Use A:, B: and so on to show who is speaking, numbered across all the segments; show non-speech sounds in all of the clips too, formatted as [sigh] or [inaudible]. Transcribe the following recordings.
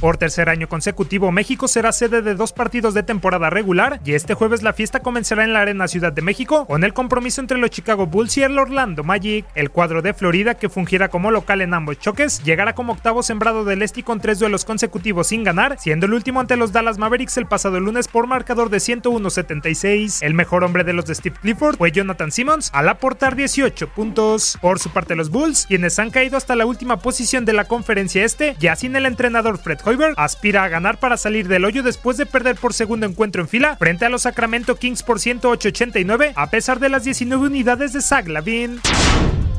A: Por tercer año consecutivo, México será sede de dos partidos de temporada regular y este jueves la fiesta comenzará en la Arena Ciudad de México con el compromiso entre los Chicago Bulls y el Orlando Magic. El cuadro de Florida, que fungirá como local en ambos choques, llegará como octavo sembrado del este y con tres duelos consecutivos sin ganar, siendo el último ante los Dallas Mavericks el pasado lunes por marcador de 101-76. El mejor hombre de los de Steve Clifford fue Jonathan Simmons al aportar 18 puntos. Por su parte, los Bulls, quienes han caído hasta la última posición de la conferencia este, ya sin el entrenador Fred aspira a ganar para salir del hoyo después de perder por segundo encuentro en fila frente a los Sacramento Kings por 108-89 a pesar de las 19 unidades de Zach Lavin.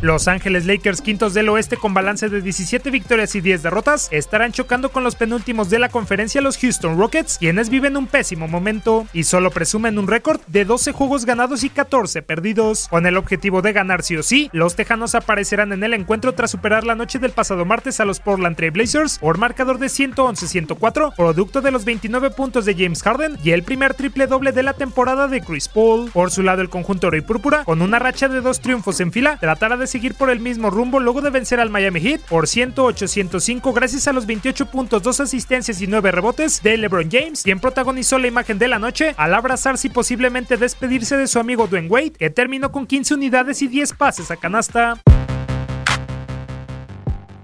A: Los Ángeles Lakers, quintos del oeste con balance de 17 victorias y 10 derrotas, estarán chocando con los penúltimos de la conferencia los Houston Rockets, quienes viven un pésimo momento y solo presumen un récord de 12 juegos ganados y 14 perdidos. Con el objetivo de ganar sí o sí, los Tejanos aparecerán en el encuentro tras superar la noche del pasado martes a los Portland Trail Blazers por marcador de 111-104, producto de los 29 puntos de James Harden y el primer triple doble de la temporada de Chris Paul. Por su lado, el conjunto oro y púrpura, con una racha de dos triunfos en fila, tratará de seguir por el mismo rumbo luego de vencer al Miami Heat por 108-105 gracias a los 28 puntos, 2 asistencias y 9 rebotes de LeBron James, quien protagonizó la imagen de la noche al abrazarse y posiblemente despedirse de su amigo Dwayne Wade, que terminó con 15 unidades y 10 pases a canasta.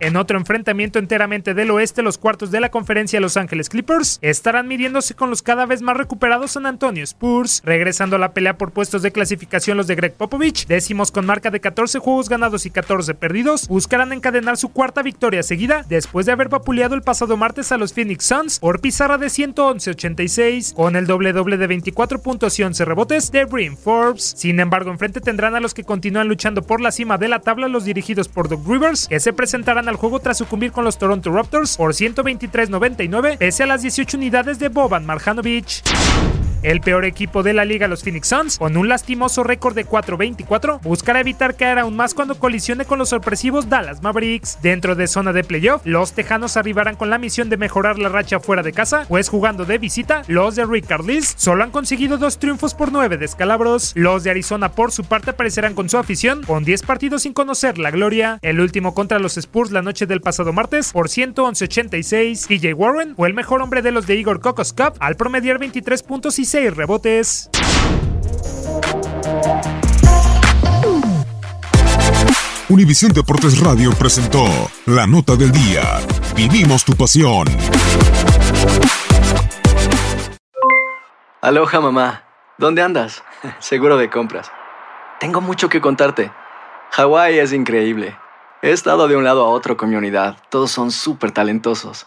A: En otro enfrentamiento enteramente del oeste, los cuartos de la conferencia Los Ángeles Clippers estarán midiéndose con los cada vez más recuperados San Antonio Spurs, regresando a la pelea por puestos de clasificación los de Greg Popovich, décimos con marca de 14 juegos ganados y 14 perdidos, buscarán encadenar su cuarta victoria seguida después de haber vapuleado el pasado martes a los Phoenix Suns por pizarra de 111-86 con el doble doble de 24 puntos y 11 rebotes de Brim Forbes. Sin embargo, enfrente tendrán a los que continúan luchando por la cima de la tabla los dirigidos por Doug Rivers, que se presentarán al juego tras sucumbir con los Toronto Raptors por 123-99 pese a las 18 unidades de Boban Marjanovic. El peor equipo de la liga, los Phoenix Suns, con un lastimoso récord de 4-24, buscará evitar caer aún más cuando colisione con los sorpresivos Dallas Mavericks. Dentro de zona de playoff, los Tejanos arribarán con la misión de mejorar la racha fuera de casa, pues jugando de visita, los de Rick Carlisle solo han conseguido dos triunfos por nueve descalabros. Los de Arizona, por su parte, aparecerán con su afición, con 10 partidos sin conocer la gloria. El último contra los Spurs la noche del pasado martes por 111-86. TJ Warren fue el mejor hombre de los de Igor Cocos Cup al promediar 23 puntos y rebotes.
B: Univisión Deportes Radio presentó la nota del día. Vivimos tu pasión.
C: Aloha mamá, ¿dónde andas? [laughs] Seguro de compras. Tengo mucho que contarte. Hawái es increíble. He estado de un lado a otro con mi unidad. Todos son súper talentosos.